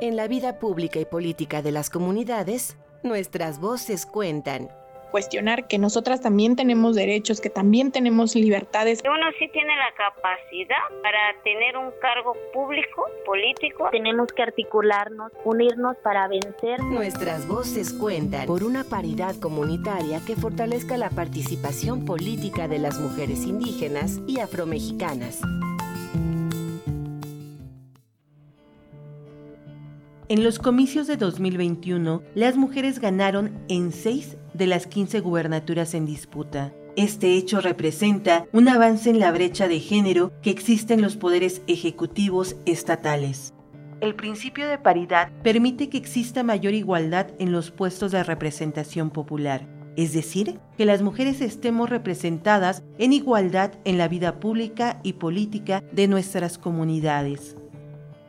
En la vida pública y política de las comunidades, nuestras voces cuentan cuestionar que nosotras también tenemos derechos, que también tenemos libertades. Uno sí tiene la capacidad para tener un cargo público, político. Tenemos que articularnos, unirnos para vencer. Nuestras voces cuentan por una paridad comunitaria que fortalezca la participación política de las mujeres indígenas y afromexicanas. En los comicios de 2021, las mujeres ganaron en 6 de las 15 gubernaturas en disputa. Este hecho representa un avance en la brecha de género que existe en los poderes ejecutivos estatales. El principio de paridad permite que exista mayor igualdad en los puestos de representación popular, es decir, que las mujeres estemos representadas en igualdad en la vida pública y política de nuestras comunidades.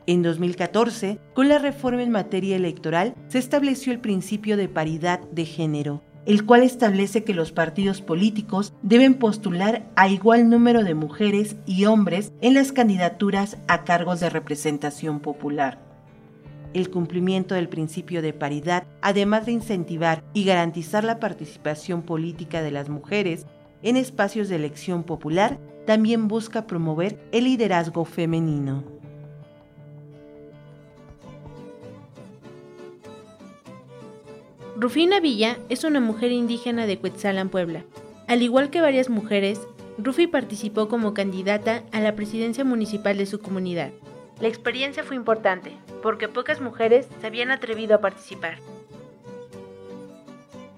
En 2014, con la reforma en materia electoral, se estableció el principio de paridad de género, el cual establece que los partidos políticos deben postular a igual número de mujeres y hombres en las candidaturas a cargos de representación popular. El cumplimiento del principio de paridad, además de incentivar y garantizar la participación política de las mujeres en espacios de elección popular, también busca promover el liderazgo femenino. Rufina Villa es una mujer indígena de Cuetzalan, Puebla. Al igual que varias mujeres, Rufi participó como candidata a la presidencia municipal de su comunidad. La experiencia fue importante, porque pocas mujeres se habían atrevido a participar.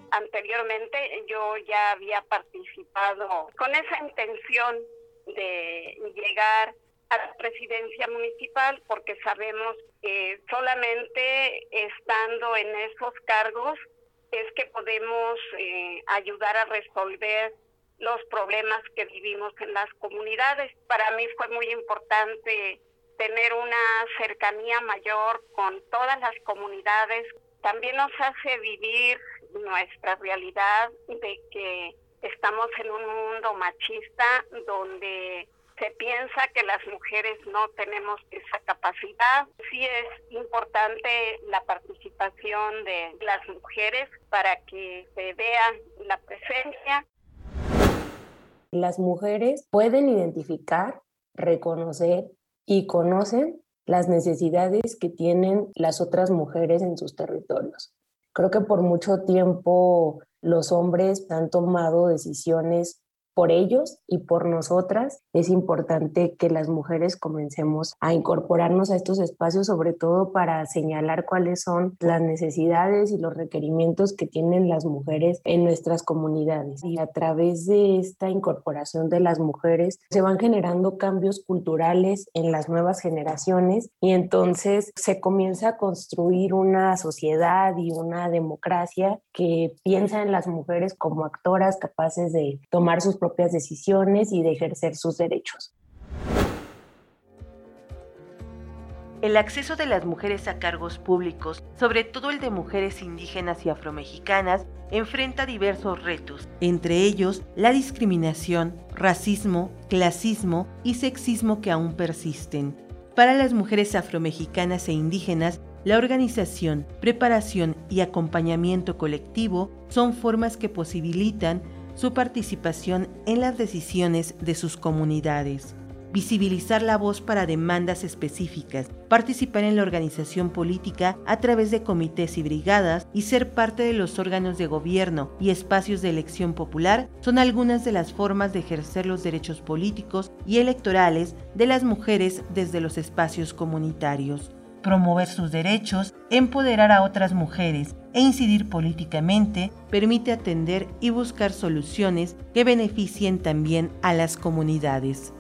Anteriormente yo ya había participado con esa intención de llegar a la presidencia municipal porque sabemos que solamente estando en esos cargos es que podemos eh, ayudar a resolver los problemas que vivimos en las comunidades. Para mí fue muy importante tener una cercanía mayor con todas las comunidades. También nos hace vivir nuestra realidad de que estamos en un mundo machista donde se piensa que las mujeres no tenemos esa capacidad. Sí es importante la participación de las mujeres para que se vea la presencia. Las mujeres pueden identificar, reconocer y conocen las necesidades que tienen las otras mujeres en sus territorios. Creo que por mucho tiempo los hombres han tomado decisiones por ellos y por nosotras, es importante que las mujeres comencemos a incorporarnos a estos espacios, sobre todo para señalar cuáles son las necesidades y los requerimientos que tienen las mujeres en nuestras comunidades. Y a través de esta incorporación de las mujeres se van generando cambios culturales en las nuevas generaciones y entonces se comienza a construir una sociedad y una democracia que piensa en las mujeres como actoras capaces de tomar sus propias decisiones y de ejercer sus derechos. El acceso de las mujeres a cargos públicos, sobre todo el de mujeres indígenas y afromexicanas, enfrenta diversos retos, entre ellos la discriminación, racismo, clasismo y sexismo que aún persisten. Para las mujeres afromexicanas e indígenas, la organización, preparación y acompañamiento colectivo son formas que posibilitan su participación en las decisiones de sus comunidades, visibilizar la voz para demandas específicas, participar en la organización política a través de comités y brigadas y ser parte de los órganos de gobierno y espacios de elección popular son algunas de las formas de ejercer los derechos políticos y electorales de las mujeres desde los espacios comunitarios. Promover sus derechos, empoderar a otras mujeres e incidir políticamente permite atender y buscar soluciones que beneficien también a las comunidades.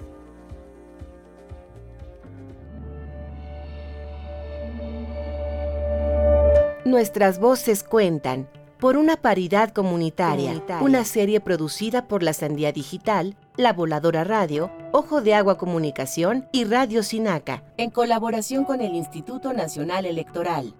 Nuestras voces cuentan por una paridad comunitaria, una serie producida por la Sandía Digital, La Voladora Radio, Ojo de Agua Comunicación y Radio Sinaca, en colaboración con el Instituto Nacional Electoral.